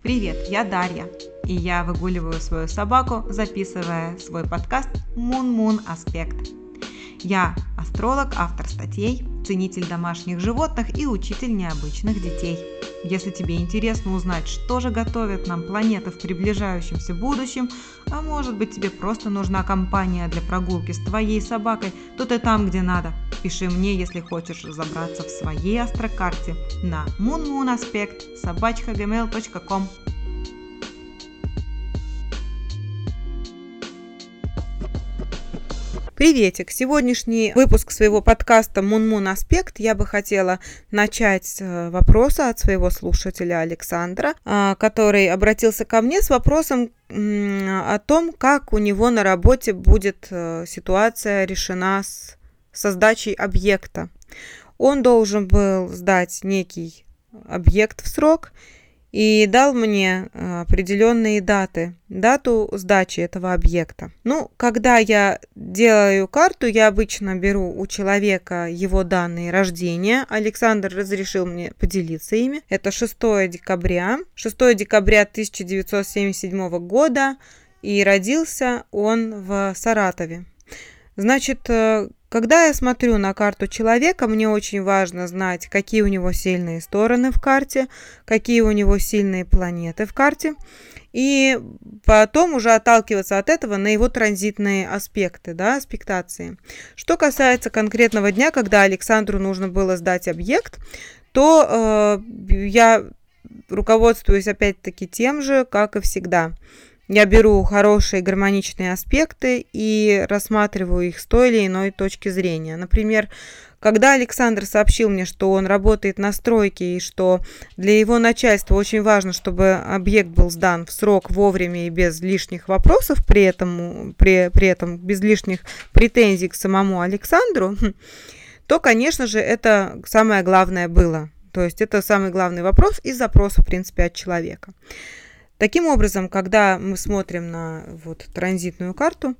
Привет, я Дарья, и я выгуливаю свою собаку, записывая свой подкаст Moon Аспект. Я астролог, автор статей, ценитель домашних животных и учитель необычных детей. Если тебе интересно узнать, что же готовят нам планеты в приближающемся будущем, а может быть тебе просто нужна компания для прогулки с твоей собакой, то ты там, где надо. Пиши мне, если хочешь разобраться в своей астрокарте на moonmoonaspect собачка.gmail.com Приветик! Сегодняшний выпуск своего подкаста «Мунмун Аспект» я бы хотела начать с э, вопроса от своего слушателя Александра, а, который обратился ко мне с вопросом о том, как у него на работе будет э, ситуация решена с, со сдачей объекта. Он должен был сдать некий объект в срок – и дал мне э, определенные даты, дату сдачи этого объекта. Ну, когда я делаю карту, я обычно беру у человека его данные рождения. Александр разрешил мне поделиться ими. Это 6 декабря. 6 декабря 1977 года. И родился он в Саратове. Значит, э, когда я смотрю на карту человека, мне очень важно знать, какие у него сильные стороны в карте, какие у него сильные планеты в карте, и потом уже отталкиваться от этого на его транзитные аспекты, да, аспектации. Что касается конкретного дня, когда Александру нужно было сдать объект, то э, я руководствуюсь опять-таки тем же, как и всегда – я беру хорошие гармоничные аспекты и рассматриваю их с той или иной точки зрения. Например, когда Александр сообщил мне, что он работает на стройке и что для его начальства очень важно, чтобы объект был сдан в срок вовремя и без лишних вопросов, при этом, при, при этом без лишних претензий к самому Александру, то, конечно же, это самое главное было. То есть это самый главный вопрос и запрос, в принципе, от человека. Таким образом, когда мы смотрим на вот транзитную карту,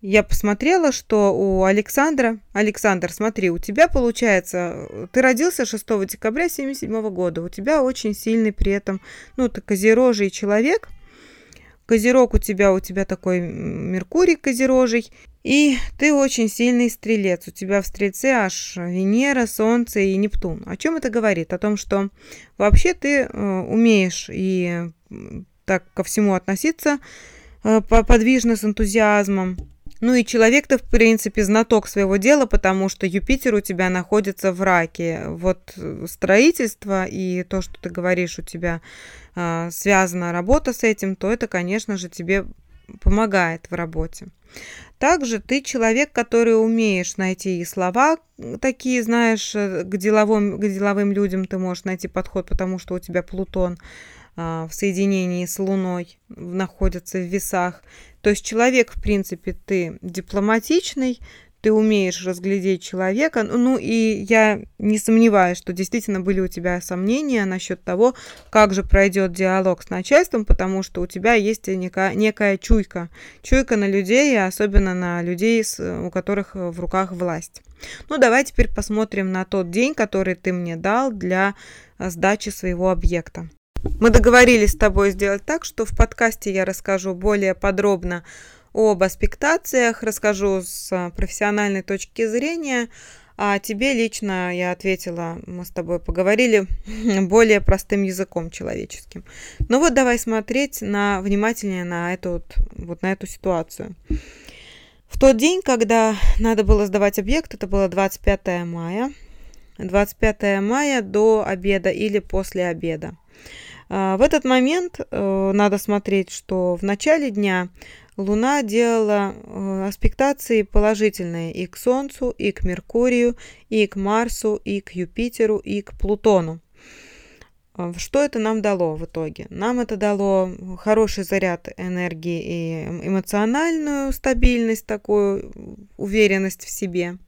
я посмотрела, что у Александра... Александр, смотри, у тебя получается... Ты родился 6 декабря 1977 года. У тебя очень сильный при этом... Ну, ты козерожий человек. Козерог у тебя, у тебя такой Меркурий козерожий. И ты очень сильный стрелец. У тебя в стрельце аж Венера, Солнце и Нептун. О чем это говорит? О том, что вообще ты э, умеешь и так ко всему относиться э, подвижно, с энтузиазмом. Ну и человек-то, в принципе, знаток своего дела, потому что Юпитер у тебя находится в раке. Вот э, строительство и то, что ты говоришь, у тебя э, связана работа с этим, то это, конечно же, тебе помогает в работе. Также ты человек, который умеешь найти и слова такие, знаешь, э, к деловым, к деловым людям ты можешь найти подход, потому что у тебя Плутон в соединении с Луной находятся в весах. То есть человек, в принципе, ты дипломатичный, ты умеешь разглядеть человека. Ну и я не сомневаюсь, что действительно были у тебя сомнения насчет того, как же пройдет диалог с начальством, потому что у тебя есть некая, некая чуйка. Чуйка на людей, особенно на людей, у которых в руках власть. Ну, давай теперь посмотрим на тот день, который ты мне дал для сдачи своего объекта. Мы договорились с тобой сделать так, что в подкасте я расскажу более подробно об аспектациях, расскажу с а, профессиональной точки зрения, а тебе лично я ответила, мы с тобой поговорили более простым языком человеческим. Ну вот давай смотреть на, внимательнее на эту, вот, вот на эту ситуацию. В тот день, когда надо было сдавать объект, это было 25 мая, 25 мая до обеда или после обеда. А, в этот момент э, надо смотреть, что в начале дня Луна делала э, аспектации положительные и к Солнцу, и к Меркурию, и к Марсу, и к Юпитеру, и к Плутону. А, что это нам дало в итоге? Нам это дало хороший заряд энергии и эмоциональную стабильность, такую уверенность в себе.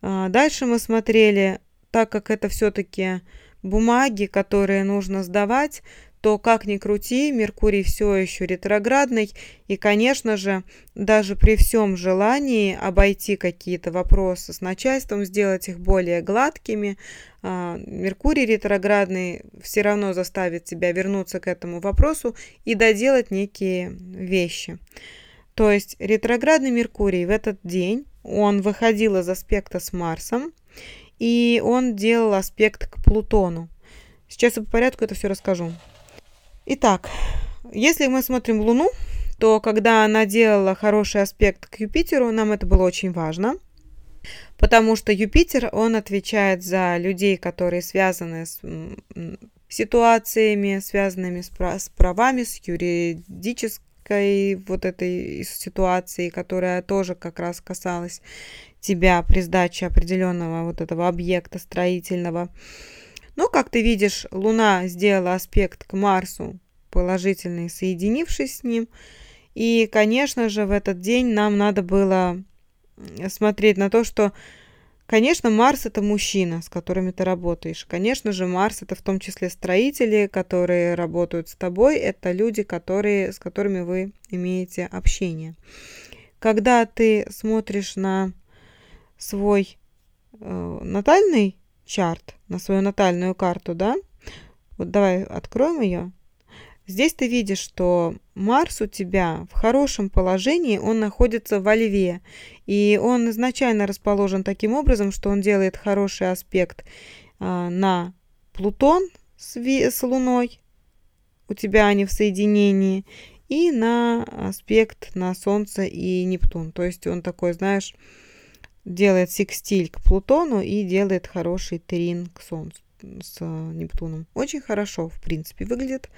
А, дальше мы смотрели, так как это все-таки бумаги, которые нужно сдавать, то как ни крути, Меркурий все еще ретроградный, и, конечно же, даже при всем желании обойти какие-то вопросы с начальством, сделать их более гладкими, а, Меркурий ретроградный все равно заставит тебя вернуться к этому вопросу и доделать некие вещи. То есть ретроградный Меркурий в этот день, он выходил из аспекта с Марсом, и он делал аспект к Плутону. Сейчас я по порядку это все расскажу. Итак, если мы смотрим Луну, то когда она делала хороший аспект к Юпитеру, нам это было очень важно, потому что Юпитер, он отвечает за людей, которые связаны с ситуациями, связанными с, правами, с юридической вот этой ситуации, которая тоже как раз касалась тебя при сдаче определенного вот этого объекта строительного. Но, как ты видишь, Луна сделала аспект к Марсу положительный, соединившись с ним. И, конечно же, в этот день нам надо было смотреть на то, что Конечно, Марс это мужчина, с которыми ты работаешь. Конечно же, Марс это в том числе строители, которые работают с тобой. Это люди, которые, с которыми вы имеете общение. Когда ты смотришь на свой э, натальный чарт, на свою натальную карту, да, вот давай откроем ее. Здесь ты видишь, что Марс у тебя в хорошем положении, он находится во Льве. И он изначально расположен таким образом, что он делает хороший аспект а, на Плутон с, с Луной, у тебя они в соединении, и на аспект на Солнце и Нептун. То есть он такой, знаешь, делает секстиль к Плутону и делает хороший трин к Солнцу с Нептуном. Очень хорошо, в принципе, выглядит.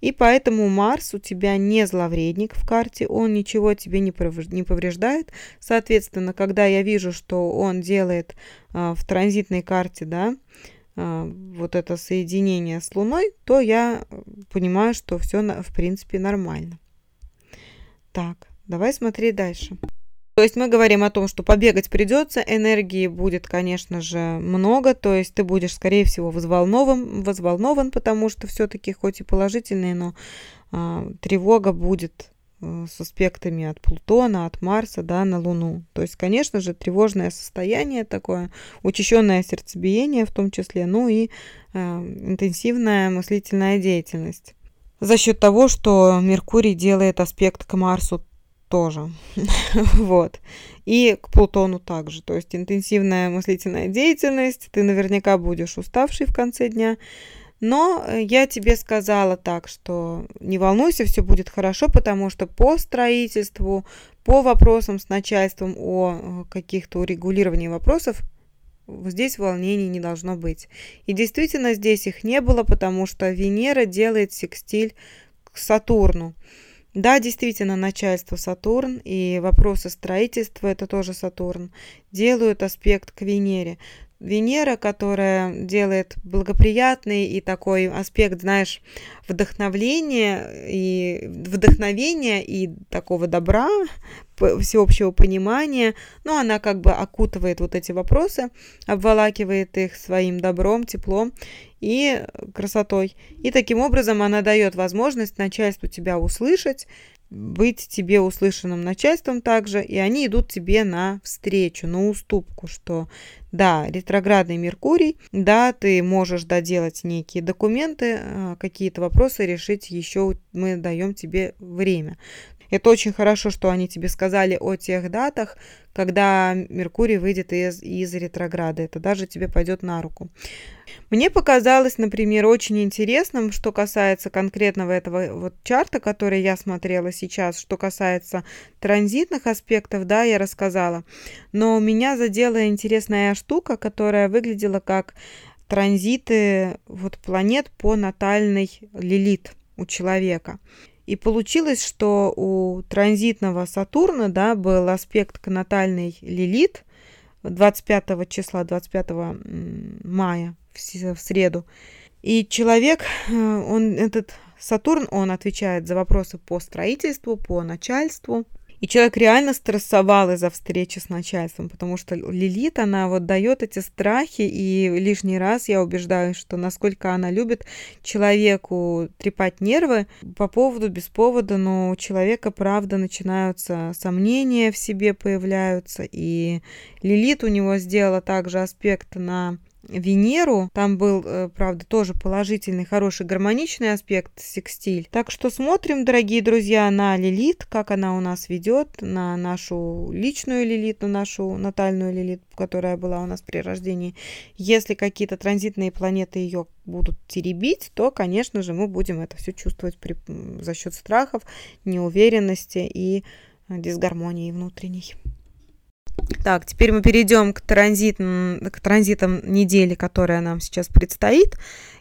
И поэтому Марс у тебя не зловредник в карте, он ничего тебе не повреждает. Соответственно, когда я вижу, что он делает а, в транзитной карте, да, а, вот это соединение с Луной, то я понимаю, что все, в принципе, нормально. Так, давай смотреть дальше. То есть мы говорим о том, что побегать придется, энергии будет, конечно же, много, то есть ты будешь, скорее всего, взволнован, взволнован потому что все-таки хоть и положительные, но а, тревога будет а, с аспектами от Плутона, от Марса, да, на Луну. То есть, конечно же, тревожное состояние такое, учащенное сердцебиение в том числе, ну и э, интенсивная мыслительная деятельность. За счет того, что Меркурий делает аспект к Марсу тоже. вот. И к Плутону также. То есть интенсивная мыслительная деятельность. Ты наверняка будешь уставший в конце дня. Но я тебе сказала так, что не волнуйся, все будет хорошо, потому что по строительству, по вопросам с начальством о э, каких-то урегулировании вопросов здесь волнений не должно быть. И действительно здесь их не было, потому что Венера делает секстиль к Сатурну. Да, действительно, начальство Сатурн и вопросы строительства, это тоже Сатурн, делают аспект к Венере. Венера, которая делает благоприятный и такой аспект, знаешь, вдохновления и вдохновения и такого добра, всеобщего понимания, но она как бы окутывает вот эти вопросы, обволакивает их своим добром, теплом и красотой. И таким образом она дает возможность начальству тебя услышать, быть тебе услышанным начальством также, и они идут тебе на встречу, на уступку, что да, ретроградный Меркурий, да, ты можешь доделать некие документы, а, какие-то вопросы решить еще, мы даем тебе время. Это очень хорошо, что они тебе сказали о тех датах, когда Меркурий выйдет из, из ретрограда. Это даже тебе пойдет на руку. Мне показалось, например, очень интересным, что касается конкретного этого вот чарта, который я смотрела сейчас, что касается транзитных аспектов, да, я рассказала. Но меня задела интересная штука, которая выглядела как транзиты вот планет по натальной лилит у человека. И получилось, что у транзитного Сатурна да, был аспект к натальной Лилит 25 числа, 25 мая в среду. И человек, э, он, этот Сатурн, он отвечает за вопросы по строительству, по начальству. И человек реально стрессовал из-за встречи с начальством, потому что Лилит, она вот дает эти страхи, и лишний раз я убеждаюсь, что насколько она любит человеку трепать нервы. По поводу, без повода, но у человека, правда, начинаются сомнения в себе появляются, и Лилит у него сделала также аспект на Венеру. Там был, э, правда, тоже положительный, хороший, гармоничный аспект секстиль. Так что смотрим, дорогие друзья, на Лилит, как она у нас ведет, на нашу личную Лилит, на нашу натальную Лилит, которая была у нас при рождении. Если какие-то транзитные планеты ее будут теребить, то, конечно же, мы будем это все чувствовать при, за счет страхов, неуверенности и дисгармонии внутренней. Так, теперь мы перейдем к, транзит, к транзитам недели, которая нам сейчас предстоит.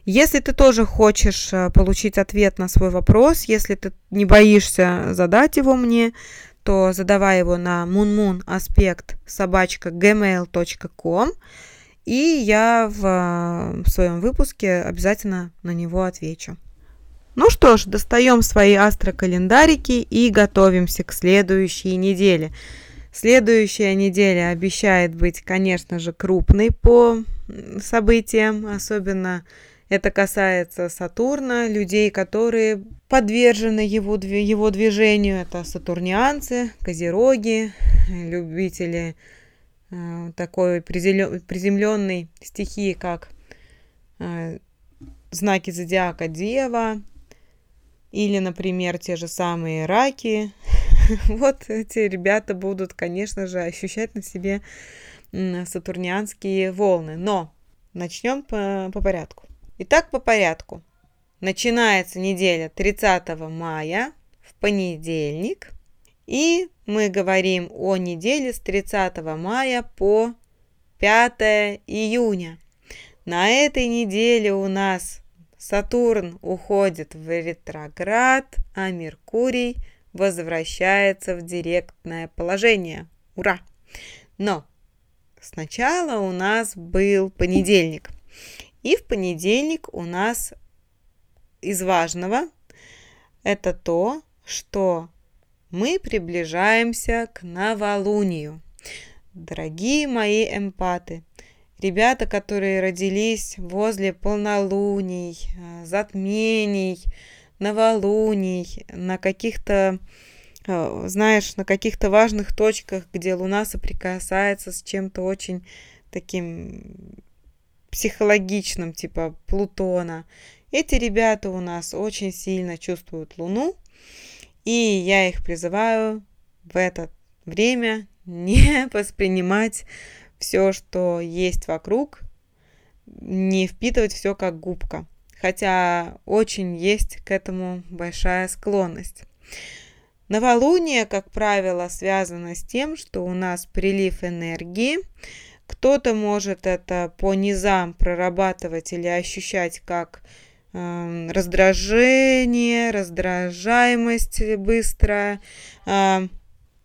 Если ты тоже хочешь э, получить ответ на свой вопрос, если ты не боишься задать его мне, то задавай его на moonmoon собачка gmail.com и я в, в своем выпуске обязательно на него отвечу. Ну что ж, достаем свои астрокалендарики и готовимся к следующей неделе. Следующая неделя обещает быть, конечно же, крупной по событиям, особенно это касается Сатурна, людей, которые подвержены его, его движению. Это сатурнианцы, козероги, любители э, такой приземленной стихии, как э, знаки зодиака Дева, или, например, те же самые раки, вот эти ребята будут, конечно же, ощущать на себе сатурнианские волны. Но начнем по, по порядку. Итак, по порядку. Начинается неделя 30 мая в понедельник. И мы говорим о неделе с 30 мая по 5 июня. На этой неделе у нас Сатурн уходит в ретроград, а Меркурий – возвращается в директное положение. Ура! Но сначала у нас был понедельник. И в понедельник у нас из важного это то, что мы приближаемся к новолунию. Дорогие мои эмпаты, ребята, которые родились возле полнолуний, э, затмений, новолуний, на каких-то, э, знаешь, на каких-то важных точках, где Луна соприкасается с чем-то очень таким психологичным, типа Плутона. Эти ребята у нас очень сильно чувствуют Луну, и я их призываю в это время не воспринимать все, что есть вокруг, не впитывать все как губка хотя очень есть к этому большая склонность. Новолуние, как правило, связано с тем, что у нас прилив энергии. Кто-то может это по низам прорабатывать или ощущать как э, раздражение, раздражаемость быстрая. Э,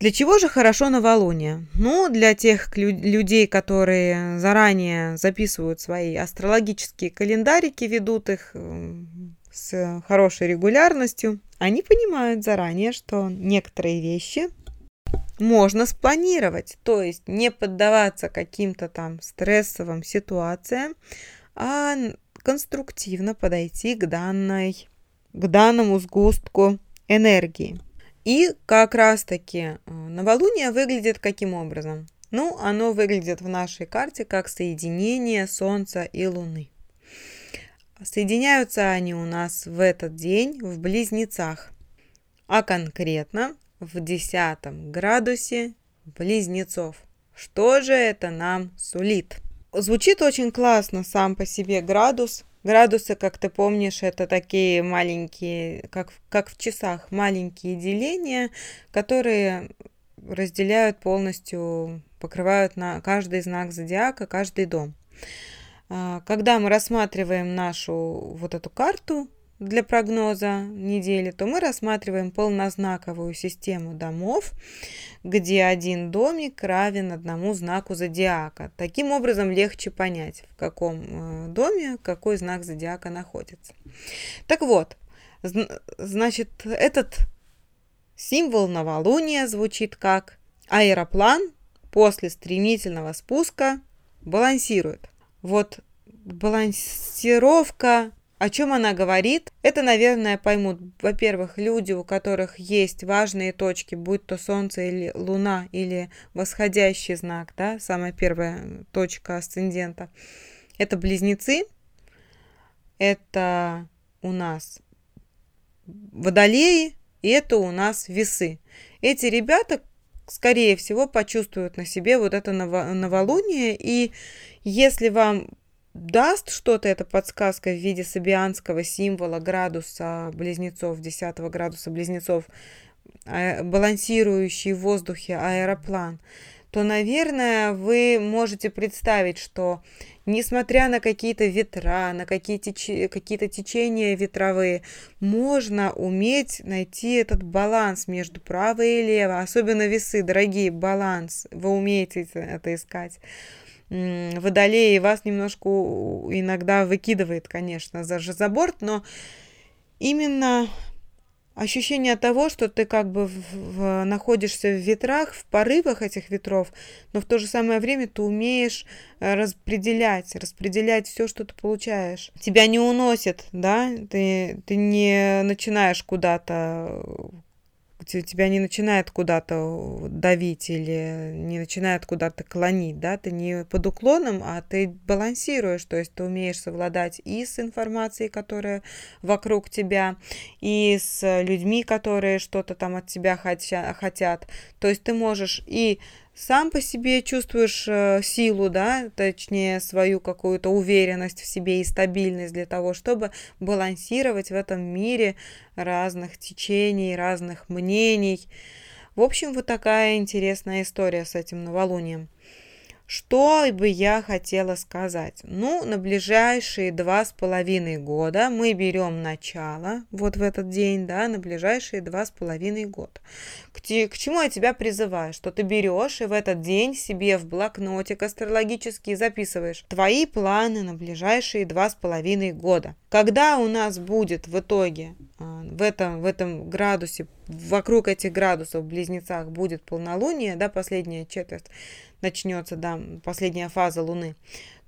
для чего же хорошо новолуние? Ну, для тех людей, которые заранее записывают свои астрологические календарики, ведут их э, с хорошей регулярностью, они понимают заранее, что некоторые вещи можно спланировать, то есть не поддаваться каким-то там стрессовым ситуациям, а конструктивно подойти к данной, к данному сгустку энергии. И как раз-таки э, новолуние выглядит каким образом? Ну, оно выглядит в нашей карте как соединение Солнца и Луны. Соединяются они у нас в этот день в близнецах, а конкретно в десятом градусе близнецов. Что же это нам сулит? Звучит очень классно сам по себе градус, Градусы, как ты помнишь, это такие маленькие, как, как в часах, маленькие деления, которые разделяют полностью, покрывают на каждый знак зодиака, каждый дом. А, когда мы рассматриваем нашу вот эту карту для прогноза недели, то мы рассматриваем полнознаковую систему домов, где один домик равен одному знаку зодиака. Таким образом легче понять, в каком э, доме какой знак зодиака находится. Так вот, значит, этот Символ новолуния звучит как аэроплан после стремительного спуска балансирует. Вот балансировка о чем она говорит? Это, наверное, поймут, во-первых, люди, у которых есть важные точки, будь то Солнце или Луна, или восходящий знак, да, самая первая точка асцендента. Это близнецы, это у нас водолеи, и это у нас весы. Эти ребята, скорее всего, почувствуют на себе вот это новолуние, и если вам даст что-то эта подсказка в виде сабианского символа градуса близнецов, 10 градуса близнецов, а, балансирующий в воздухе аэроплан, то, наверное, вы можете представить, что несмотря на какие-то ветра, на какие-то какие течения ветровые, можно уметь найти этот баланс между право и лево. Особенно весы, дорогие, баланс. Вы умеете это искать водолей вас немножко иногда выкидывает, конечно, за, за борт, но именно ощущение того, что ты как бы в, в, находишься в ветрах, в порывах этих ветров, но в то же самое время ты умеешь э, распределять, распределять все, что ты получаешь. Тебя не уносит, да, ты, ты не начинаешь куда-то тебя не начинает куда-то давить или не начинает куда-то клонить, да, ты не под уклоном, а ты балансируешь, то есть ты умеешь совладать и с информацией, которая вокруг тебя, и с людьми, которые что-то там от тебя хотят, то есть ты можешь и сам по себе чувствуешь э, силу, да, точнее свою какую-то уверенность в себе и стабильность для того, чтобы балансировать в этом мире разных течений, разных мнений. В общем, вот такая интересная история с этим новолунием. Что бы я хотела сказать? Ну, на ближайшие два с половиной года мы берем начало, вот в этот день, да, на ближайшие два с половиной года. К, те, к чему я тебя призываю? Что ты берешь и в этот день себе в блокнотик астрологический записываешь твои планы на ближайшие два с половиной года. Когда у нас будет в итоге а, в этом, в этом градусе, вокруг этих градусов в близнецах будет полнолуние, да, последняя четверть, начнется, да, последняя фаза Луны,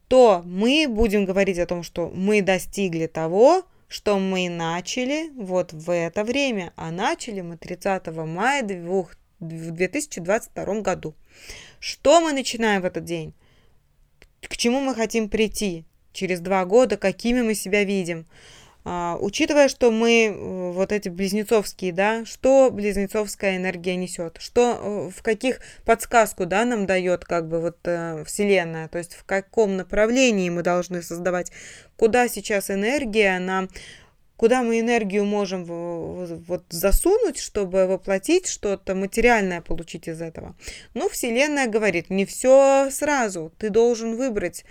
то мы будем говорить о том, что мы достигли того, что мы начали вот в это время, а начали мы 30 мая в 2022 году. Что мы начинаем в этот день? К чему мы хотим прийти через два года, какими мы себя видим? А, учитывая, что мы э, вот эти близнецовские, да, что близнецовская энергия несет, что э, в каких подсказку, да, нам дает как бы вот э, Вселенная, то есть в каком направлении мы должны создавать, куда сейчас энергия нам куда мы энергию можем вот засунуть, чтобы воплотить что-то материальное получить из этого. Ну, Вселенная говорит, не все сразу, ты должен выбрать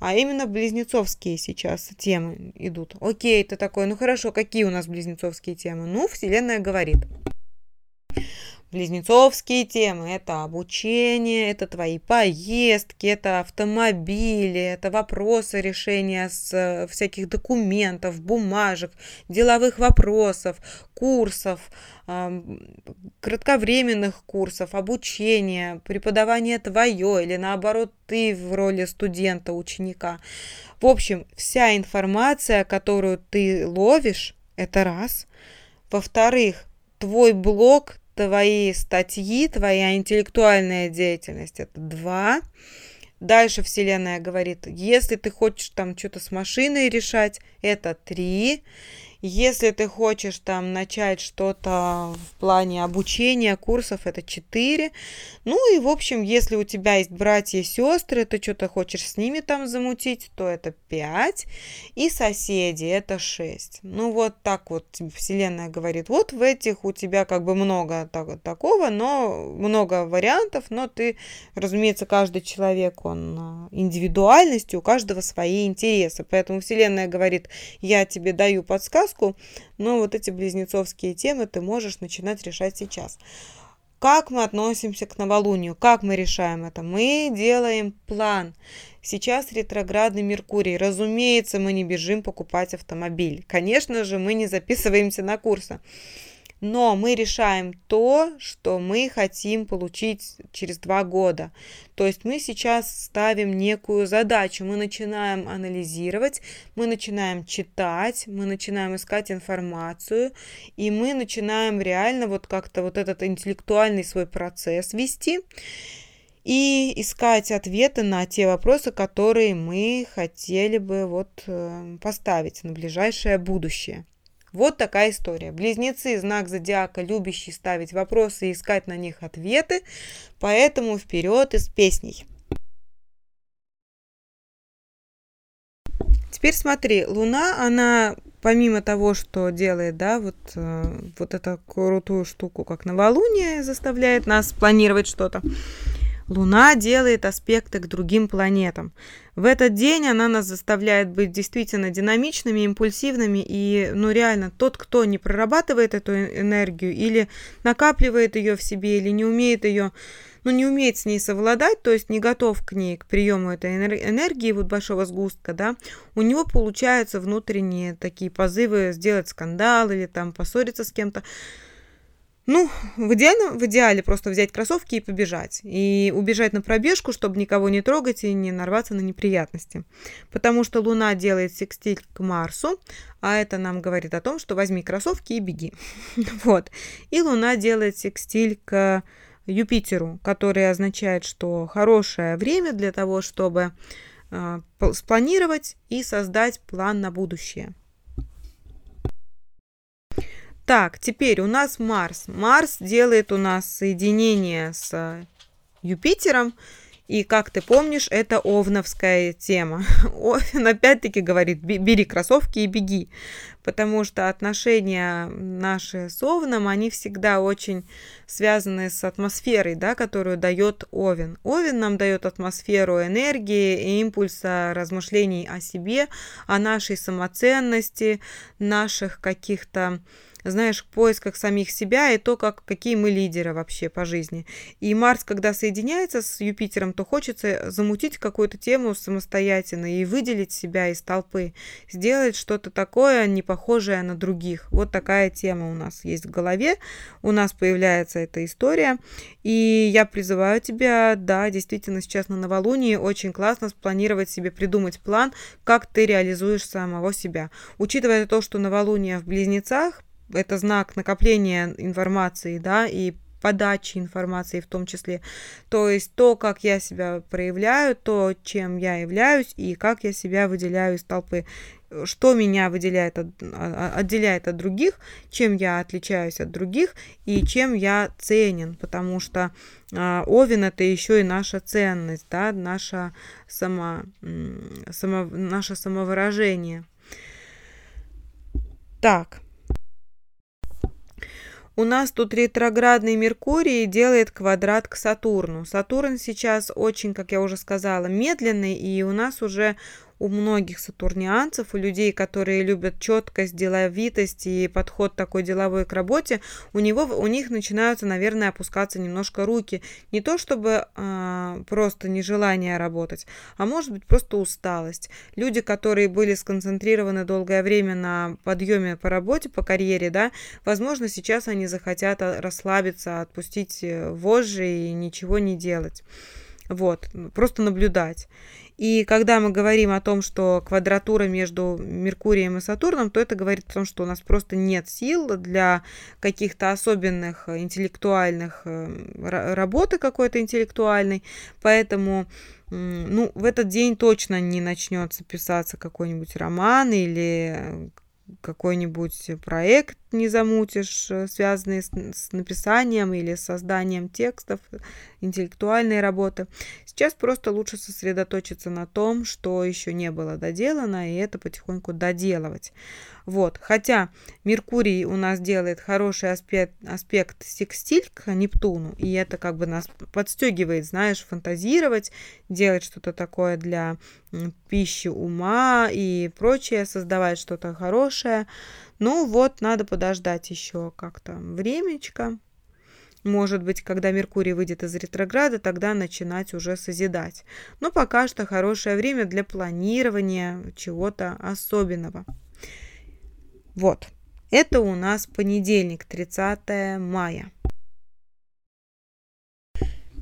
а именно близнецовские сейчас темы идут. Окей, ты такой, ну хорошо, какие у нас близнецовские темы? Ну, Вселенная говорит. Близнецовские темы – это обучение, это твои поездки, это автомобили, это вопросы решения с э, всяких документов, бумажек, деловых вопросов, курсов, кратковременных курсов, обучения, преподавание твое или наоборот ты в роли студента, ученика. В общем, вся информация, которую ты ловишь, это раз. Во-вторых, твой блог, твои статьи, твоя интеллектуальная деятельность – это два. Дальше Вселенная говорит, если ты хочешь там что-то с машиной решать, это три. Если ты хочешь там начать что-то в плане обучения, курсов, это 4. Ну и, в общем, если у тебя есть братья и сестры, ты что-то хочешь с ними там замутить, то это 5. И соседи, это 6. Ну вот так вот Вселенная говорит. Вот в этих у тебя как бы много так, такого, но много вариантов, но ты, разумеется, каждый человек, он а, индивидуальности, у каждого свои интересы. Поэтому Вселенная говорит, я тебе даю подсказку, сказку, но вот эти близнецовские темы ты можешь начинать решать сейчас. Как мы относимся к новолунию? Как мы решаем это? Мы делаем план. Сейчас ретроградный Меркурий. Разумеется, мы не бежим покупать автомобиль. Конечно же, мы не записываемся на курсы. Но мы решаем то, что мы хотим получить через два года. То есть мы сейчас ставим некую задачу, мы начинаем анализировать, мы начинаем читать, мы начинаем искать информацию, и мы начинаем реально вот как-то вот этот интеллектуальный свой процесс вести и искать ответы на те вопросы, которые мы хотели бы вот э, поставить на ближайшее будущее. Вот такая история. Близнецы – знак зодиака, любящий ставить вопросы и искать на них ответы, поэтому вперед из песней. Теперь смотри, Луна, она помимо того, что делает, да, вот, э, вот эту крутую штуку, как новолуние, заставляет нас планировать что-то, Луна делает аспекты к другим планетам. В этот день она нас заставляет быть действительно динамичными, импульсивными, и, ну, реально, тот, кто не прорабатывает эту энергию или накапливает ее в себе, или не умеет ее, ну, не умеет с ней совладать, то есть не готов к ней, к приему этой энергии, вот большого сгустка, да, у него получаются внутренние такие позывы сделать скандал или там поссориться с кем-то. Ну, в идеале, в идеале просто взять кроссовки и побежать. И убежать на пробежку, чтобы никого не трогать и не нарваться на неприятности. Потому что Луна делает секстиль к Марсу, а это нам говорит о том, что возьми кроссовки и беги. Вот. И Луна делает секстиль к Юпитеру, который означает, что хорошее время для того, чтобы э, спланировать и создать план на будущее. Так, теперь у нас Марс. Марс делает у нас соединение с Юпитером. И, как ты помнишь, это овновская тема. Овен опять-таки говорит, бери кроссовки и беги. Потому что отношения наши с Овном, они всегда очень связаны с атмосферой, да, которую дает Овен. Овен нам дает атмосферу энергии и импульса размышлений о себе, о нашей самоценности, наших каких-то знаешь, в поисках самих себя и то, как, какие мы лидеры вообще по жизни. И Марс, когда соединяется с Юпитером, то хочется замутить какую-то тему самостоятельно и выделить себя из толпы, сделать что-то такое, не похожее на других. Вот такая тема у нас есть в голове, у нас появляется эта история, и я призываю тебя, да, действительно, сейчас на новолунии очень классно спланировать себе, придумать план, как ты реализуешь самого себя. Учитывая то, что новолуние в Близнецах, это знак накопления информации, да, и подачи информации в том числе. То есть то, как я себя проявляю, то, чем я являюсь и как я себя выделяю из толпы. Что меня выделяет от, а, отделяет от других, чем я отличаюсь от других и чем я ценен, потому что э, Овен это еще и наша ценность, да, наша само, само, наше самовыражение. Так. У нас тут ретроградный Меркурий делает квадрат к Сатурну. Сатурн сейчас очень, как я уже сказала, медленный, и у нас уже у многих сатурнианцев, у людей, которые любят четкость, деловитость и подход такой деловой к работе, у, него, у них начинаются, наверное, опускаться немножко руки. Не то чтобы э, просто нежелание работать, а может быть просто усталость. Люди, которые были сконцентрированы долгое время на подъеме по работе, по карьере, да, возможно, сейчас они захотят расслабиться, отпустить э, вожжи и ничего не делать. Вот, просто наблюдать. И когда мы говорим о том, что квадратура между Меркурием и Сатурном, то это говорит о том, что у нас просто нет сил для каких-то особенных интеллектуальных э, работы какой-то интеллектуальной. Поэтому ну, в этот день точно не начнется писаться какой-нибудь роман или какой-нибудь проект не замутишь, э, связанный с, с написанием или созданием текстов, интеллектуальной работы. Сейчас просто лучше сосредоточиться на том, что еще не было доделано, и это потихоньку доделывать. Вот. Хотя Меркурий у нас делает хороший аспект, аспект секстиль к Нептуну, и это как бы нас подстегивает, знаешь, фантазировать, делать что-то такое для пищи ума и прочее, создавать что-то хорошее. Ну вот, надо подождать еще как-то времечко. Может быть, когда Меркурий выйдет из ретрограда, тогда начинать уже созидать. Но пока что хорошее время для планирования чего-то особенного. Вот. Это у нас понедельник, 30 мая.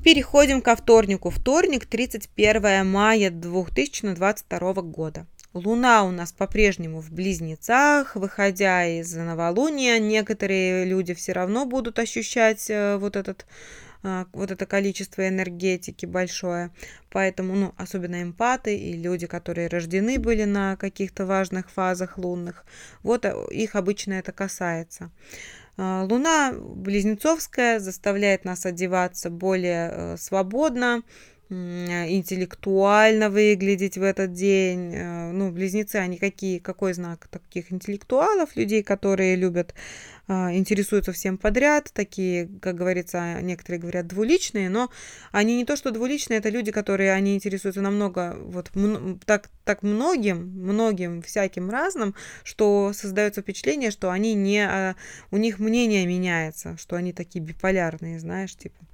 Переходим ко вторнику. Вторник, 31 мая 2022 года. Луна у нас по-прежнему в близнецах, выходя из новолуния, некоторые люди все равно будут ощущать э, вот этот а, вот это количество энергетики большое. Поэтому, ну, особенно эмпаты и люди, которые рождены были на каких-то важных фазах лунных, вот э, их обычно это касается. А, Луна близнецовская заставляет нас одеваться более э, свободно, интеллектуально выглядеть в этот день. Э, ну, близнецы, они какие, какой знак таких интеллектуалов, людей, которые любят, а, интересуются всем подряд, такие, как говорится, некоторые говорят двуличные, но они не то, что двуличные, это люди, которые, они интересуются намного, вот так, так многим, многим всяким разным, что создается впечатление, что они не, а, у них мнение меняется, что они такие биполярные, знаешь, типа.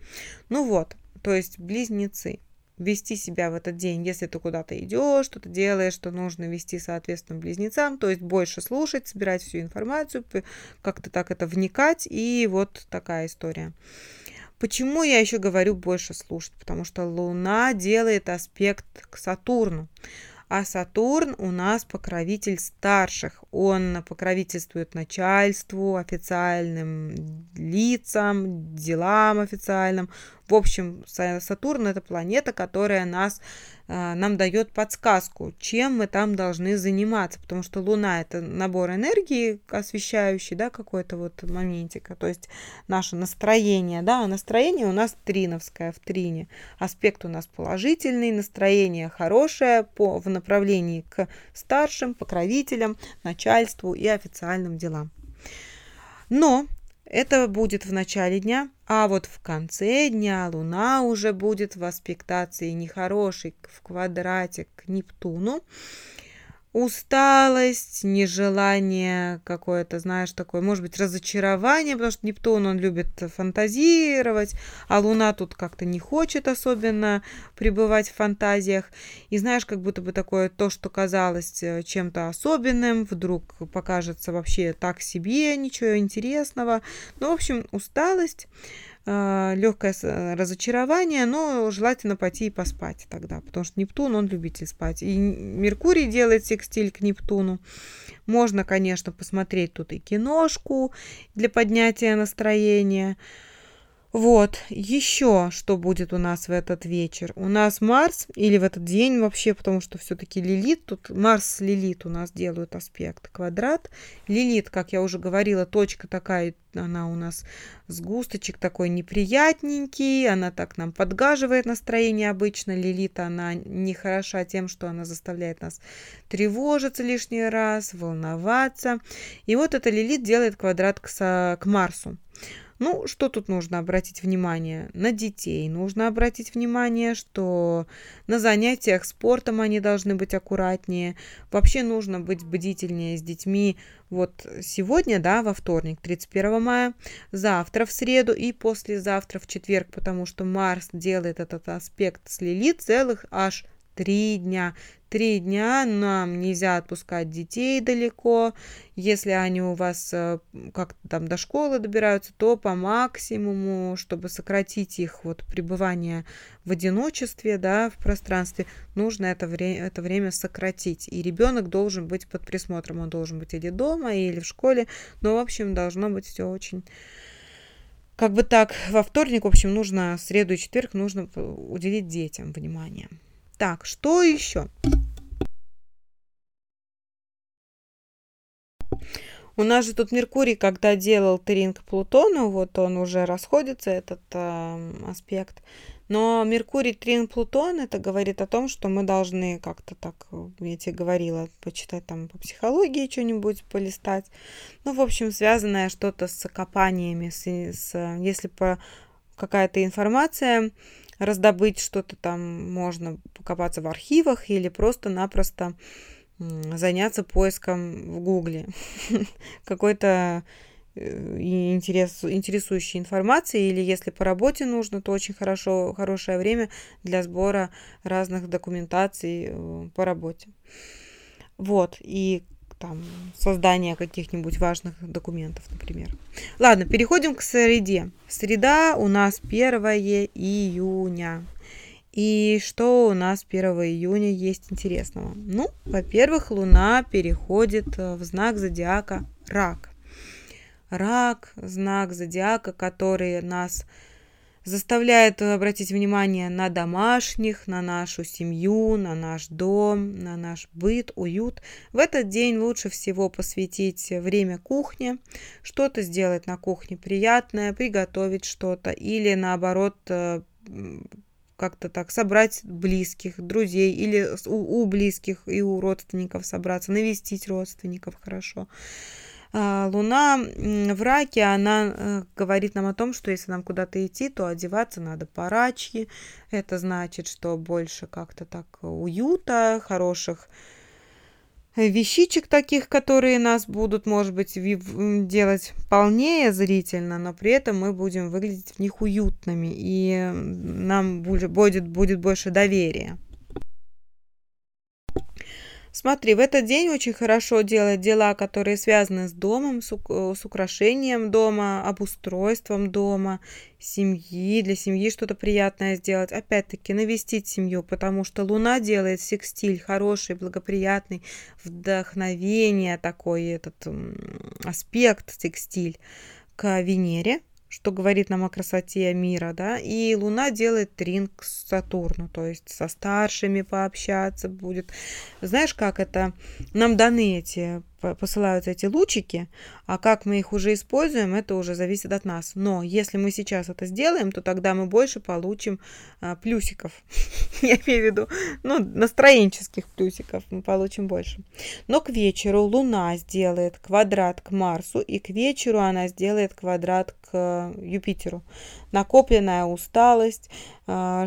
Ну вот, то есть близнецы вести себя в этот день, если ты куда-то идешь, что-то делаешь, что нужно вести соответственно близнецам, то есть больше слушать, собирать всю информацию, как-то так это вникать, и вот такая история. Почему я еще говорю больше слушать? Потому что Луна делает аспект к Сатурну. А Сатурн у нас покровитель старших. Он покровительствует начальству, официальным лицам, делам официальным. В общем, Сатурн это планета, которая нас а, нам дает подсказку, чем мы там должны заниматься, потому что Луна это набор энергии освещающий, да, какой-то вот моментик, то есть наше настроение, да, а настроение у нас триновское в трине, аспект у нас положительный, настроение хорошее по, в направлении к старшим, покровителям, начальству и официальным делам. Но это будет в начале дня, а вот в конце дня Луна уже будет в аспектации нехорошей в квадрате к Нептуну усталость, нежелание какое-то, знаешь, такое, может быть, разочарование, потому что Нептун, он любит фантазировать, а Луна тут как-то не хочет особенно пребывать в фантазиях. И знаешь, как будто бы такое то, что казалось э, чем-то особенным, вдруг покажется вообще так себе, ничего интересного. Ну, в общем, усталость легкое разочарование, но желательно пойти и поспать тогда, потому что Нептун, он любитель спать. И Меркурий делает секстиль к Нептуну. Можно, конечно, посмотреть тут и киношку для поднятия настроения. Вот, еще что будет у нас в этот вечер. У нас Марс, или в этот день вообще, потому что все-таки Лилит, тут Марс с Лилит у нас делают аспект квадрат. Лилит, как я уже говорила, точка такая, она у нас с густочек такой неприятненький, она так нам подгаживает настроение обычно. Лилит, она не хороша тем, что она заставляет нас тревожиться лишний раз, волноваться. И вот эта Лилит делает квадрат к, к Марсу. Ну, что тут нужно обратить внимание? На детей нужно обратить внимание, что на занятиях спортом они должны быть аккуратнее. Вообще нужно быть бдительнее с детьми. Вот сегодня, да, во вторник, 31 мая, завтра в среду и послезавтра в четверг, потому что Марс делает этот аспект с Лилит целых аж три дня. Три дня нам нельзя отпускать детей далеко. Если они у вас э, как-то там до школы добираются, то по максимуму, чтобы сократить их вот пребывание в одиночестве, да, в пространстве, нужно это, вре- это время сократить. И ребенок должен быть под присмотром. Он должен быть или дома, или в школе. Но, в общем, должно быть все очень как бы так, во вторник, в общем, нужно, среду и четверг нужно уделить детям внимание. Так, что еще? У нас же тут Меркурий, когда делал тринг Плутону, вот он уже расходится, этот э, аспект. Но Меркурий трин Плутон, это говорит о том, что мы должны как-то так, я тебе говорила, почитать там по психологии что-нибудь, полистать. Ну, в общем, связанное что-то с копаниями, с, с, если по какая-то информация раздобыть что-то там, можно покопаться в архивах или просто-напросто заняться поиском в Гугле какой-то э, интерес, интересующей информации, или если по работе нужно, то очень хорошо, хорошее время для сбора разных документаций э, по работе. Вот, и там создания каких-нибудь важных документов, например. Ладно, переходим к среде. Среда у нас 1 июня. И что у нас 1 июня есть интересного? Ну, во-первых, Луна переходит в знак зодиака Рак. Рак, знак зодиака, который нас заставляет обратить внимание на домашних, на нашу семью, на наш дом, на наш быт, уют. В этот день лучше всего посвятить время кухне, что-то сделать на кухне приятное, приготовить что-то или наоборот э, как-то так собрать близких, друзей или у, у близких и у родственников собраться, навестить родственников хорошо. А, Луна в раке, она э, говорит нам о том, что если нам куда-то идти, то одеваться надо порачьи. Это значит, что больше как-то так уюта, хороших вещичек таких, которые нас будут, может быть, делать полнее зрительно, но при этом мы будем выглядеть в них уютными, и нам будет, будет больше доверия. Смотри, в этот день очень хорошо делать дела, которые связаны с домом, с, э, с украшением дома, обустройством дома, семьи, для семьи что-то приятное сделать. Опять-таки, навестить семью, потому что Луна делает секстиль хороший, благоприятный, вдохновение такой, этот аспект секстиль к Венере что говорит нам о красоте мира, да, и Луна делает тринг с Сатурну, то есть со старшими пообщаться будет. Знаешь, как это? Нам даны эти посылаются эти лучики, а как мы их уже используем, это уже зависит от нас. Но если мы сейчас это сделаем, то тогда мы больше получим а, плюсиков. Я имею в виду, ну, настроенческих плюсиков мы получим больше. Но к вечеру Луна сделает квадрат к Марсу, и к вечеру она сделает квадрат к Юпитеру. Накопленная усталость. А,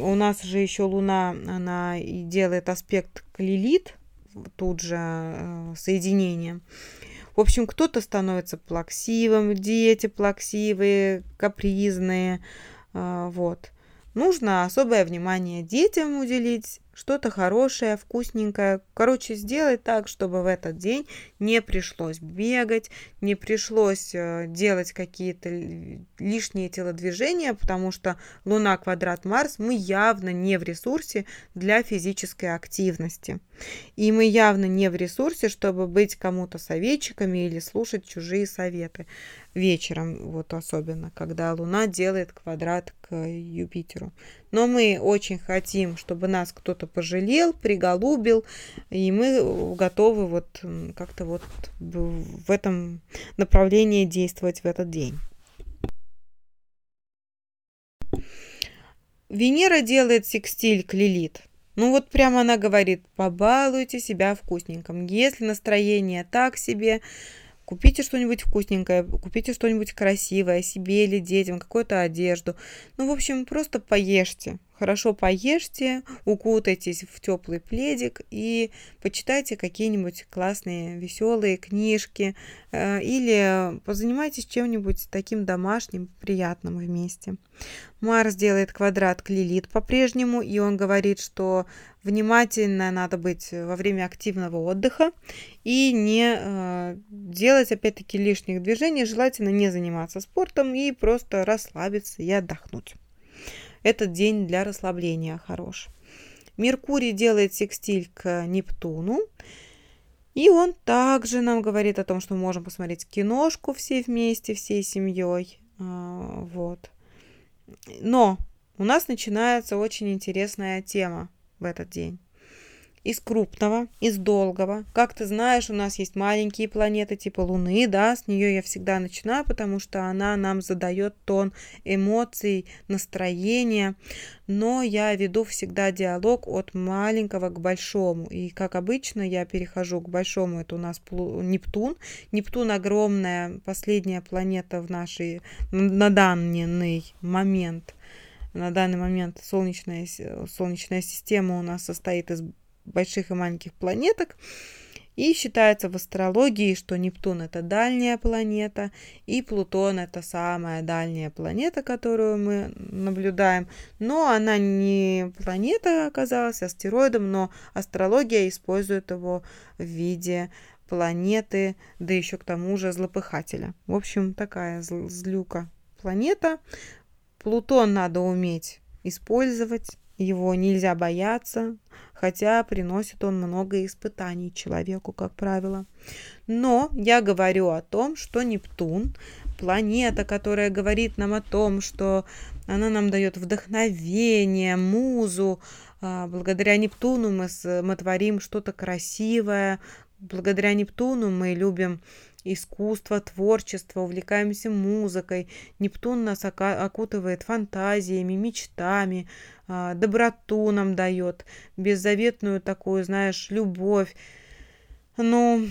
у нас же еще Луна, она делает аспект к Лилит, тут же э, соединение. В общем, кто-то становится плаксивым, дети плаксивые, капризные, э, вот. Нужно особое внимание детям уделить, что-то хорошее, вкусненькое. Короче, сделать так, чтобы в этот день не пришлось бегать, не пришлось э, делать какие-то лишние телодвижения, потому что Луна, квадрат, Марс, мы явно не в ресурсе для физической активности. И мы явно не в ресурсе, чтобы быть кому-то советчиками или слушать чужие советы вечером, вот особенно, когда Луна делает квадрат к Юпитеру. Но мы очень хотим, чтобы нас кто-то пожалел, приголубил, и мы готовы вот как-то вот в этом направлении действовать в этот день. Венера делает секстиль к Лилит. Ну вот прямо она говорит, побалуйте себя вкусненьким. Если настроение так себе, Купите что-нибудь вкусненькое, купите что-нибудь красивое себе или детям, какую-то одежду. Ну, в общем, просто поешьте. Хорошо поешьте, укутайтесь в теплый пледик и почитайте какие-нибудь классные, веселые книжки э, или позанимайтесь чем-нибудь таким домашним, приятным вместе. Марс делает квадрат к Лилит по-прежнему, и он говорит, что внимательно надо быть во время активного отдыха и не э, делать, опять-таки, лишних движений, желательно не заниматься спортом и просто расслабиться и отдохнуть этот день для расслабления хорош. Меркурий делает секстиль к Нептуну. И он также нам говорит о том, что мы можем посмотреть киношку все вместе, всей семьей. А, вот. Но у нас начинается очень интересная тема в этот день из крупного, из долгого. Как ты знаешь, у нас есть маленькие планеты типа Луны, да, с нее я всегда начинаю, потому что она нам задает тон эмоций, настроения. Но я веду всегда диалог от маленького к большому. И, как обычно, я перехожу к большому. Это у нас Нептун. Нептун огромная, последняя планета в нашей, на данный момент на данный момент солнечная, солнечная система у нас состоит из больших и маленьких планеток. И считается в астрологии, что Нептун это дальняя планета, и Плутон это самая дальняя планета, которую мы наблюдаем. Но она не планета оказалась, а астероидом, но астрология использует его в виде планеты, да еще к тому же злопыхателя. В общем, такая злюка планета. Плутон надо уметь использовать, его нельзя бояться, хотя приносит он много испытаний человеку, как правило. Но я говорю о том, что Нептун планета, которая говорит нам о том, что она нам дает вдохновение, музу. А, благодаря Нептуну мы, мы творим что-то красивое. Благодаря Нептуну мы любим искусство, творчество, увлекаемся музыкой. Нептун нас окутывает фантазиями, мечтами, доброту нам дает, беззаветную такую, знаешь, любовь ну,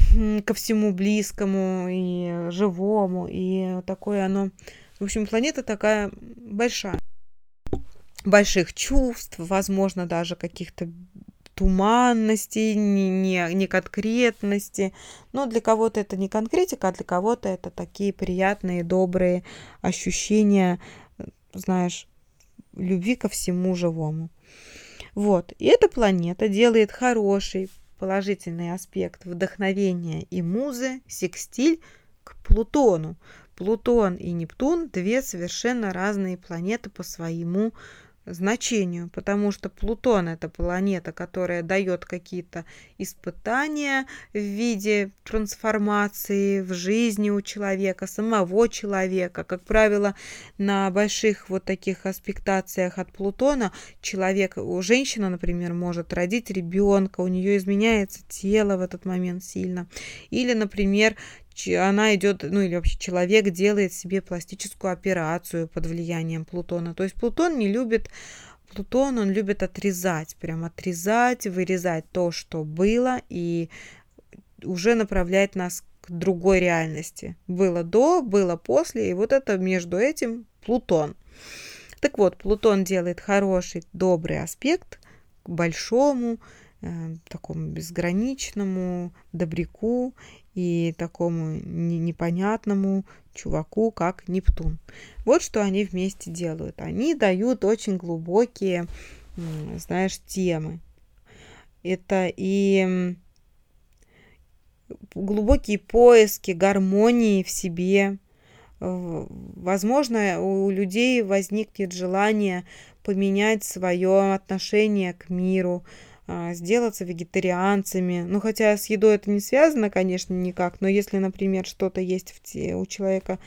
ко всему близкому и живому, и такое оно... В общем, планета такая большая. Больших чувств, возможно, даже каких-то туманности, не, не, не конкретности. Но для кого-то это не конкретика, а для кого-то это такие приятные, добрые ощущения, знаешь, любви ко всему живому. Вот. И эта планета делает хороший, положительный аспект вдохновения и музы, секстиль к Плутону. Плутон и Нептун – две совершенно разные планеты по своему значению, потому что Плутон это планета, которая дает какие-то испытания в виде трансформации в жизни у человека, самого человека. Как правило, на больших вот таких аспектациях от Плутона человек, у женщины, например, может родить ребенка, у нее изменяется тело в этот момент сильно. Или, например, она идет, ну или вообще человек делает себе пластическую операцию под влиянием Плутона. То есть Плутон не любит Плутон, он любит отрезать, прям отрезать, вырезать то, что было, и уже направлять нас к другой реальности. Было до, было после, и вот это между этим Плутон. Так вот, Плутон делает хороший, добрый аспект к большому, э, такому безграничному добряку и такому непонятному чуваку, как Нептун. Вот что они вместе делают. Они дают очень глубокие, знаешь, темы. Это и глубокие поиски гармонии в себе. Возможно, у людей возникнет желание поменять свое отношение к миру, сделаться вегетарианцами. Ну, хотя с едой это не связано, конечно, никак, но если, например, что-то есть в те, у человека,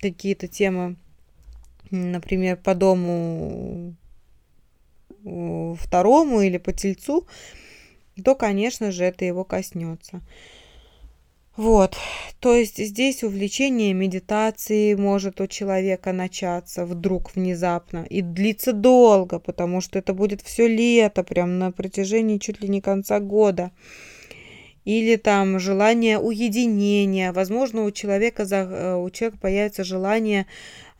какие-то темы, например, по дому второму или по тельцу, то, конечно же, это его коснется. Вот, то есть здесь увлечение медитацией может у человека начаться вдруг внезапно и длиться долго, потому что это будет все лето, прям на протяжении чуть ли не конца года. Или там желание уединения. Возможно, у человека, э, у человека появится желание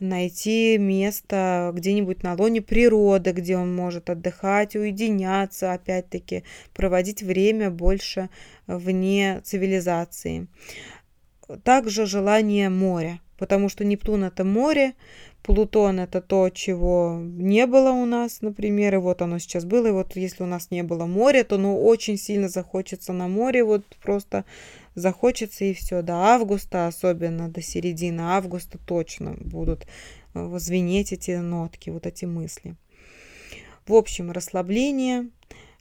найти место где-нибудь на лоне природы, где он может отдыхать, уединяться, опять-таки проводить время больше вне цивилизации. Также желание моря, потому что Нептун это море, Плутон это то, чего не было у нас, например, и вот оно сейчас было, и вот если у нас не было моря, то ну очень сильно захочется на море, вот просто захочется и все. До августа, особенно до середины августа точно будут э, звенеть эти нотки, вот эти мысли. В общем, расслабление,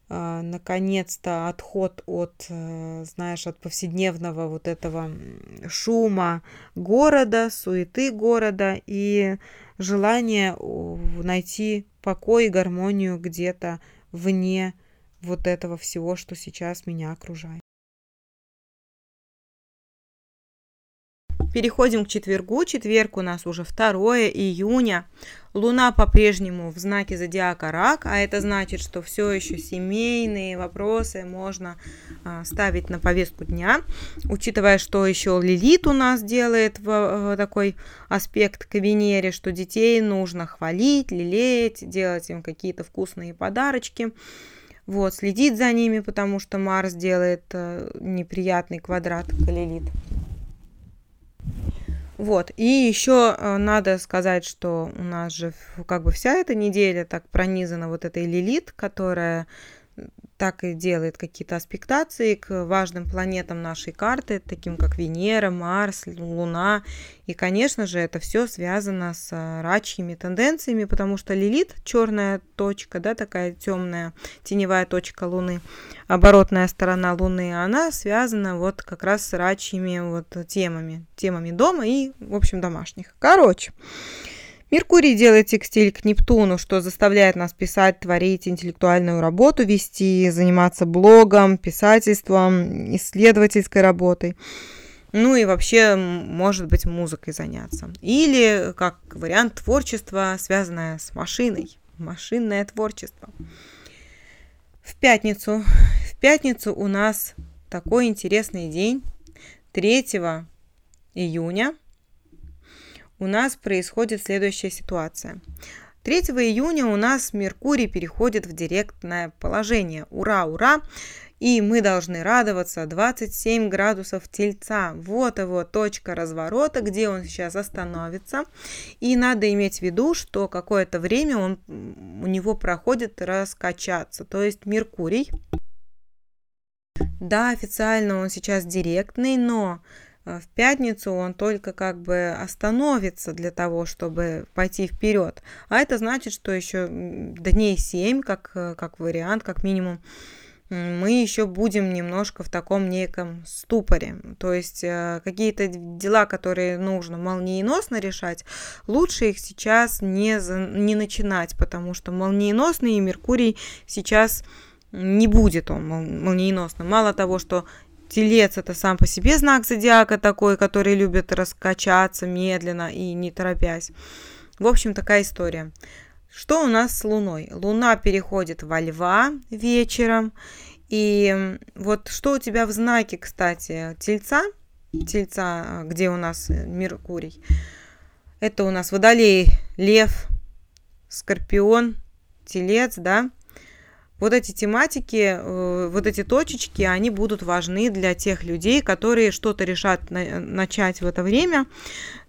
э, наконец-то отход от, э, знаешь, от повседневного вот этого шума города, суеты города и желание найти покой и гармонию где-то вне вот этого всего, что сейчас меня окружает. Переходим к четвергу. Четверг у нас уже 2 июня. Луна по-прежнему в знаке зодиака Рак, а это значит, что все еще семейные вопросы можно а, ставить на повестку дня, учитывая, что еще Лилит у нас делает в, в такой аспект к Венере, что детей нужно хвалить, лелеять, делать им какие-то вкусные подарочки. Вот, следить за ними, потому что Марс делает э, неприятный квадрат к Лилит. Вот. И еще э, надо сказать, что у нас же как бы вся эта неделя так пронизана вот этой лилит, которая так и делает какие-то аспектации к важным планетам нашей карты, таким как Венера, Марс, Луна. И, конечно же, это все связано с рачьими тенденциями, потому что Лилит, черная точка, да, такая темная теневая точка Луны, оборотная сторона Луны, она связана вот как раз с рачьими вот темами, темами дома и, в общем, домашних. Короче, Меркурий делает текстиль к Нептуну, что заставляет нас писать, творить интеллектуальную работу, вести, заниматься блогом, писательством, исследовательской работой. Ну и вообще, может быть, музыкой заняться. Или, как вариант, творчества, связанное с машиной. Машинное творчество. В пятницу. В пятницу у нас такой интересный день. 3 июня – у нас происходит следующая ситуация. 3 июня у нас Меркурий переходит в директное положение. Ура, ура! И мы должны радоваться 27 градусов тельца. Вот его точка разворота, где он сейчас остановится. И надо иметь в виду, что какое-то время он, у него проходит раскачаться. То есть Меркурий, да, официально он сейчас директный, но в пятницу он только как бы остановится для того, чтобы пойти вперед. А это значит, что еще дней 7, как, э, как вариант, как минимум, мы еще будем немножко в таком неком ступоре. То есть э, какие-то дела, которые нужно молниеносно решать, лучше их сейчас не, не начинать, потому что молниеносный Меркурий сейчас не будет он молниеносным. Мало того, что Телец – это сам по себе знак зодиака такой, который любит раскачаться медленно и не торопясь. В общем, такая история. Что у нас с Луной? Луна переходит во Льва вечером. И вот что у тебя в знаке, кстати, Тельца? Тельца, где у нас Меркурий? Это у нас Водолей, Лев, Скорпион, Телец, да? Вот эти тематики, э, вот эти точечки, они будут важны для тех людей, которые что-то решат начать в это время,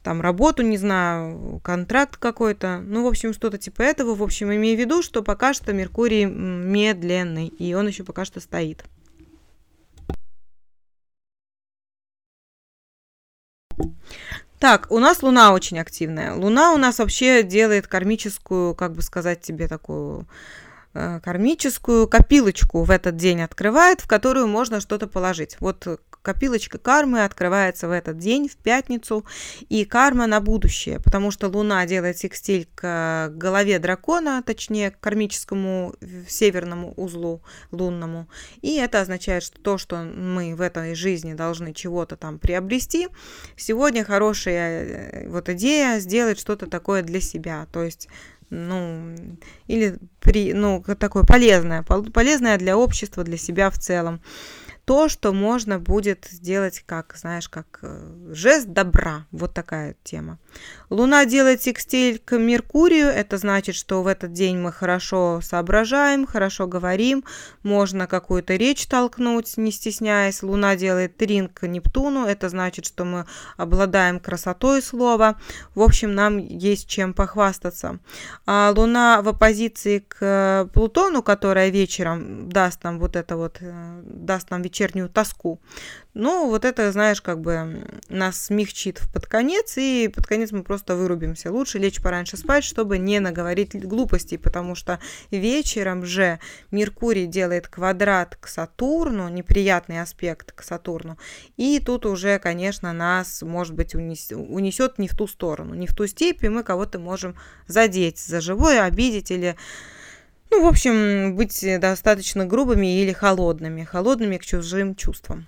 там работу, не знаю, контракт какой-то, ну, в общем, что-то типа этого. В общем, имею в виду, что пока что Меркурий медленный, и он еще пока что стоит. Так, у нас Луна очень активная. Луна у нас вообще делает кармическую, как бы сказать тебе, такую Э, кармическую копилочку в этот день открывает, в которую можно что-то положить. Вот копилочка кармы открывается в этот день, в пятницу, и карма на будущее, потому что Луна делает секстиль к голове дракона, точнее, к кармическому северному узлу лунному, и это означает, что то, что мы в этой жизни должны чего-то там приобрести, сегодня хорошая э, вот идея сделать что-то такое для себя, то есть ну, или при, ну, такое полезное, полезное для общества, для себя в целом то, что можно будет сделать как, знаешь, как э, жест добра. Вот такая тема. Луна делает секстиль к Меркурию. Это значит, что в этот день мы хорошо соображаем, хорошо говорим. Можно какую-то речь толкнуть, не стесняясь. Луна делает трин к Нептуну. Это значит, что мы обладаем красотой слова. В общем, нам есть чем похвастаться. А Луна в оппозиции к Плутону, которая вечером даст нам вот это вот, э, даст нам вечером вечернюю тоску. Ну, вот это, знаешь, как бы нас смягчит под конец, и под конец мы просто вырубимся. Лучше лечь пораньше спать, чтобы не наговорить глупостей, потому что вечером же Меркурий делает квадрат к Сатурну, неприятный аспект к Сатурну, и тут уже, конечно, нас, может быть, унесет не в ту сторону, не в ту степь, и мы кого-то можем задеть за живое, обидеть или ну, в общем, быть достаточно грубыми или холодными, холодными к чужим чувствам.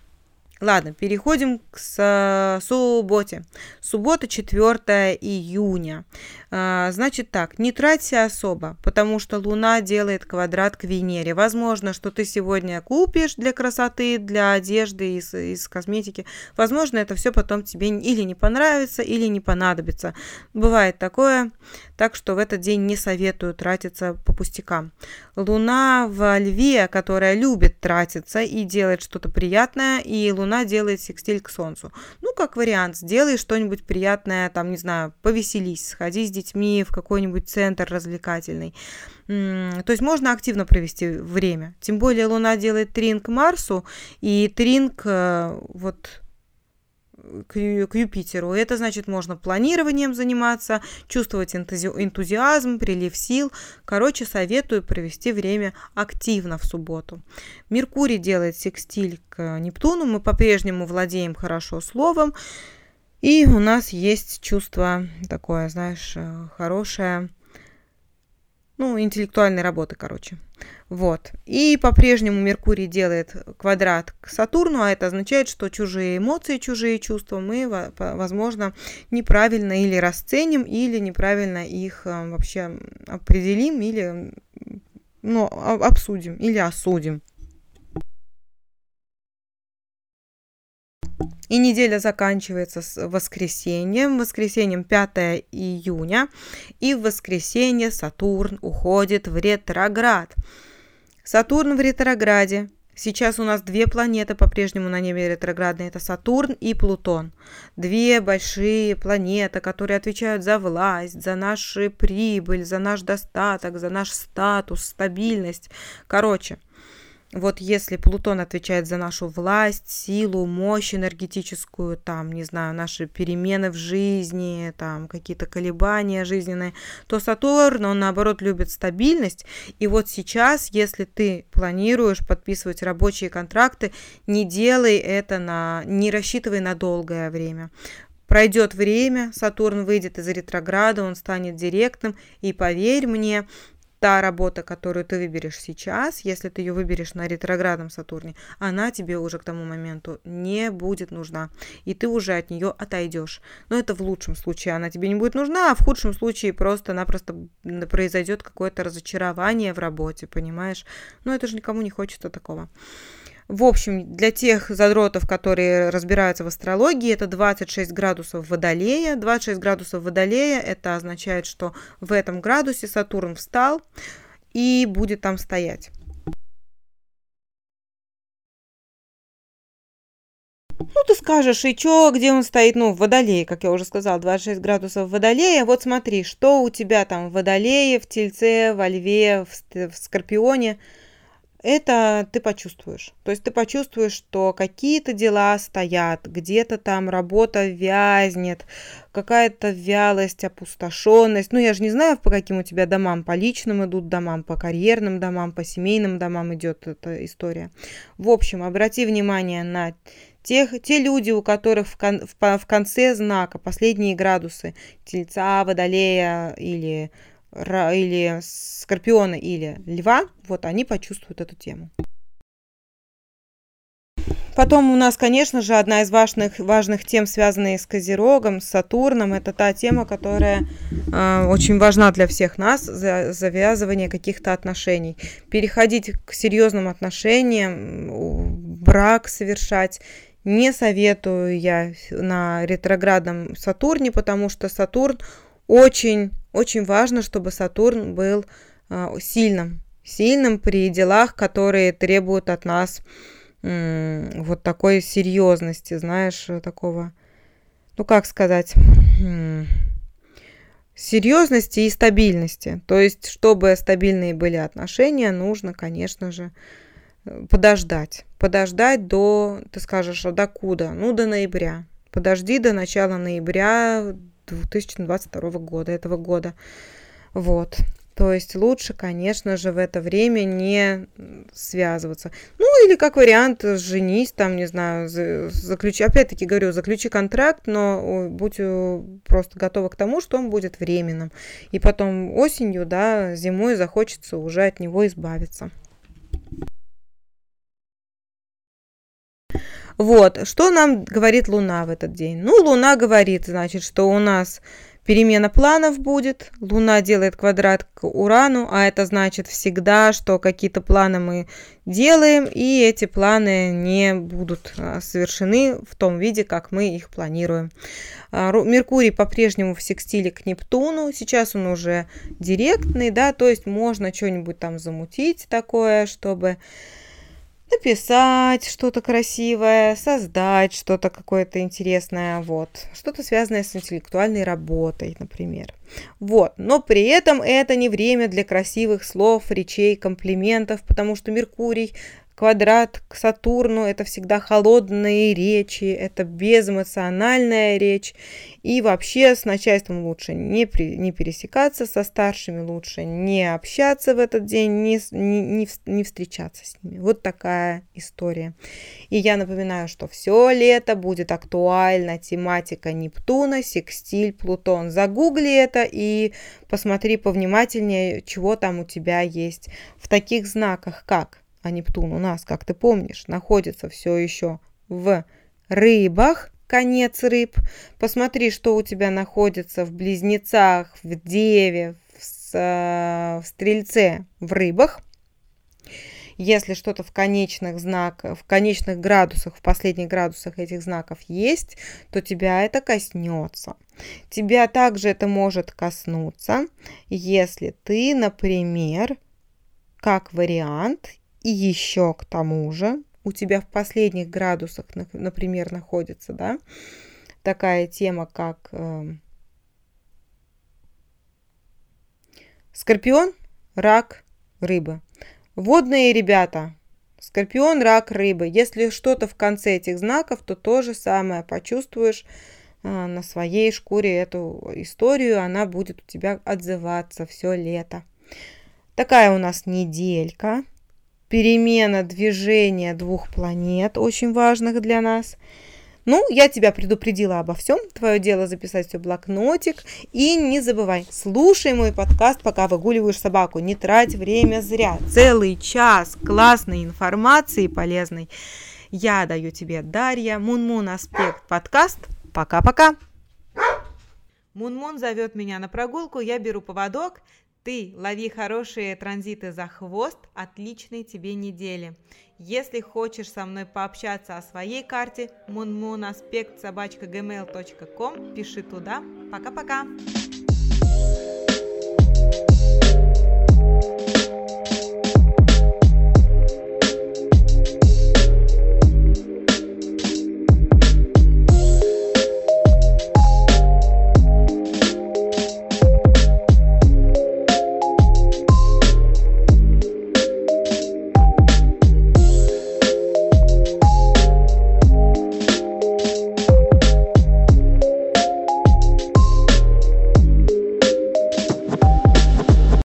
Ладно, переходим к субботе. Суббота 4 июня. А, значит так, не траться особо, потому что Луна делает квадрат к Венере. Возможно, что ты сегодня купишь для красоты, для одежды, из, из косметики. Возможно, это все потом тебе или не понравится, или не понадобится. Бывает такое, так что в этот день не советую тратиться по пустякам. Луна в Льве, которая любит тратиться и делать что-то приятное, и Луна Луна делает секстиль к Солнцу. Ну, как вариант, сделай что-нибудь приятное, там, не знаю, повеселись, сходи с детьми в какой-нибудь центр развлекательный. То есть можно активно провести время. Тем более Луна делает тринг Марсу, и тринг э, вот к, к Юпитеру. Это значит, можно планированием заниматься, чувствовать энтузи энтузиазм, прилив сил. Короче, советую провести время активно в субботу. Меркурий делает секстиль к Нептуну. Мы по-прежнему владеем хорошо словом. И у нас есть чувство такое, знаешь, э, хорошее ну, интеллектуальной работы, короче. Вот. И по-прежнему Меркурий делает квадрат к Сатурну, а это означает, что чужие эмоции, чужие чувства мы, возможно, неправильно или расценим, или неправильно их э, вообще определим, или ну, обсудим, или осудим. И неделя заканчивается с воскресеньем, воскресеньем 5 июня, и в воскресенье Сатурн уходит в ретроград. Сатурн в ретрограде. Сейчас у нас две планеты по-прежнему на небе ретроградные. Это Сатурн и Плутон. Две большие планеты, которые отвечают за власть, за нашу прибыль, за наш достаток, за наш статус, стабильность. Короче, вот если Плутон отвечает за нашу власть, силу, мощь энергетическую, там, не знаю, наши перемены в жизни, там, какие-то колебания жизненные, то Сатурн, он, наоборот, любит стабильность. И вот сейчас, если ты планируешь подписывать рабочие контракты, не делай это на... не рассчитывай на долгое время. Пройдет время, Сатурн выйдет из ретрограда, он станет директным, и поверь мне, та работа, которую ты выберешь сейчас, если ты ее выберешь на ретроградном Сатурне, она тебе уже к тому моменту не будет нужна, и ты уже от нее отойдешь. Но это в лучшем случае она тебе не будет нужна, а в худшем случае просто-напросто произойдет какое-то разочарование в работе, понимаешь? Но это же никому не хочется такого. В общем, для тех задротов, которые разбираются в астрологии, это 26 градусов Водолея. 26 градусов Водолея – это означает, что в этом градусе Сатурн встал и будет там стоять. Ну, ты скажешь, и чё, где он стоит? Ну, в Водолее, как я уже сказала, 26 градусов Водолея. Вот смотри, что у тебя там в Водолее, в Тельце, во Льве, в, в Скорпионе – это ты почувствуешь. То есть ты почувствуешь, что какие-то дела стоят, где-то там работа вязнет, какая-то вялость, опустошенность. Ну, я же не знаю, по каким у тебя домам, по личным идут домам, по карьерным домам, по семейным домам идет эта история. В общем, обрати внимание на тех, те люди, у которых в, кон, в, в конце знака последние градусы тельца, водолея или или скорпиона или льва, вот они почувствуют эту тему. Потом у нас, конечно же, одна из важных, важных тем, связанная с Козерогом, с Сатурном, это та тема, которая э, очень важна для всех нас, за, завязывание каких-то отношений. Переходить к серьезным отношениям, брак совершать не советую я на ретроградном Сатурне, потому что Сатурн очень очень важно, чтобы Сатурн был а, сильным, сильным при делах, которые требуют от нас вот такой серьезности, знаешь, такого, ну как сказать, серьезности и стабильности. То есть, чтобы стабильные были отношения, нужно, конечно же, подождать. Подождать до, ты скажешь, а до куда? Ну, до ноября. Подожди до начала ноября 2022 года, этого года. Вот. То есть лучше, конечно же, в это время не связываться. Ну, или как вариант, женись, там, не знаю, заключи, опять-таки говорю, заключи контракт, но будь э, просто готова к тому, что он будет временным. И потом осенью, да, зимой захочется уже от него избавиться. Вот, что нам говорит Луна в этот день? Ну, Луна говорит, значит, что у нас перемена планов будет. Луна делает квадрат к Урану, а это значит всегда, что какие-то планы мы делаем, и эти планы не будут а, совершены в том виде, как мы их планируем. А, Меркурий по-прежнему в секстиле к Нептуну, сейчас он уже директный, да, то есть можно что-нибудь там замутить такое, чтобы написать что-то красивое, создать что-то какое-то интересное, вот, что-то связанное с интеллектуальной работой, например. Вот, но при этом это не время для красивых слов, речей, комплиментов, потому что Меркурий квадрат к Сатурну – это всегда холодные речи, это безэмоциональная речь. И вообще с начальством лучше не, при, не пересекаться, со старшими лучше не общаться в этот день, не, не, не встречаться с ними. Вот такая история. И я напоминаю, что все лето будет актуальна тематика Нептуна, секстиль, Плутон. Загугли это и посмотри повнимательнее, чего там у тебя есть в таких знаках, как а Нептун у нас, как ты помнишь, находится все еще в рыбах, конец рыб. Посмотри, что у тебя находится в близнецах, в деве, в, в стрельце, в рыбах. Если что-то в конечных знаках, в конечных градусах, в последних градусах этих знаков есть, то тебя это коснется. Тебя также это может коснуться, если ты, например, как вариант, и еще к тому же у тебя в последних градусах, например, находится, да, такая тема, как э, скорпион, рак, рыбы. Водные ребята, скорпион, рак, рыбы. Если что-то в конце этих знаков, то то же самое почувствуешь э, на своей шкуре эту историю, она будет у тебя отзываться все лето. Такая у нас неделька перемена движения двух планет, очень важных для нас. Ну, я тебя предупредила обо всем. Твое дело записать все в блокнотик. И не забывай, слушай мой подкаст, пока выгуливаешь собаку. Не трать время зря. Целый час классной информации полезной я даю тебе, Дарья. Мунмун Аспект подкаст. Пока-пока. Мунмун зовет меня на прогулку, я беру поводок, ты лови хорошие транзиты за хвост, отличной тебе недели. Если хочешь со мной пообщаться о своей карте, munmunaspect собачка gmail.com, пиши туда. Пока-пока! thank you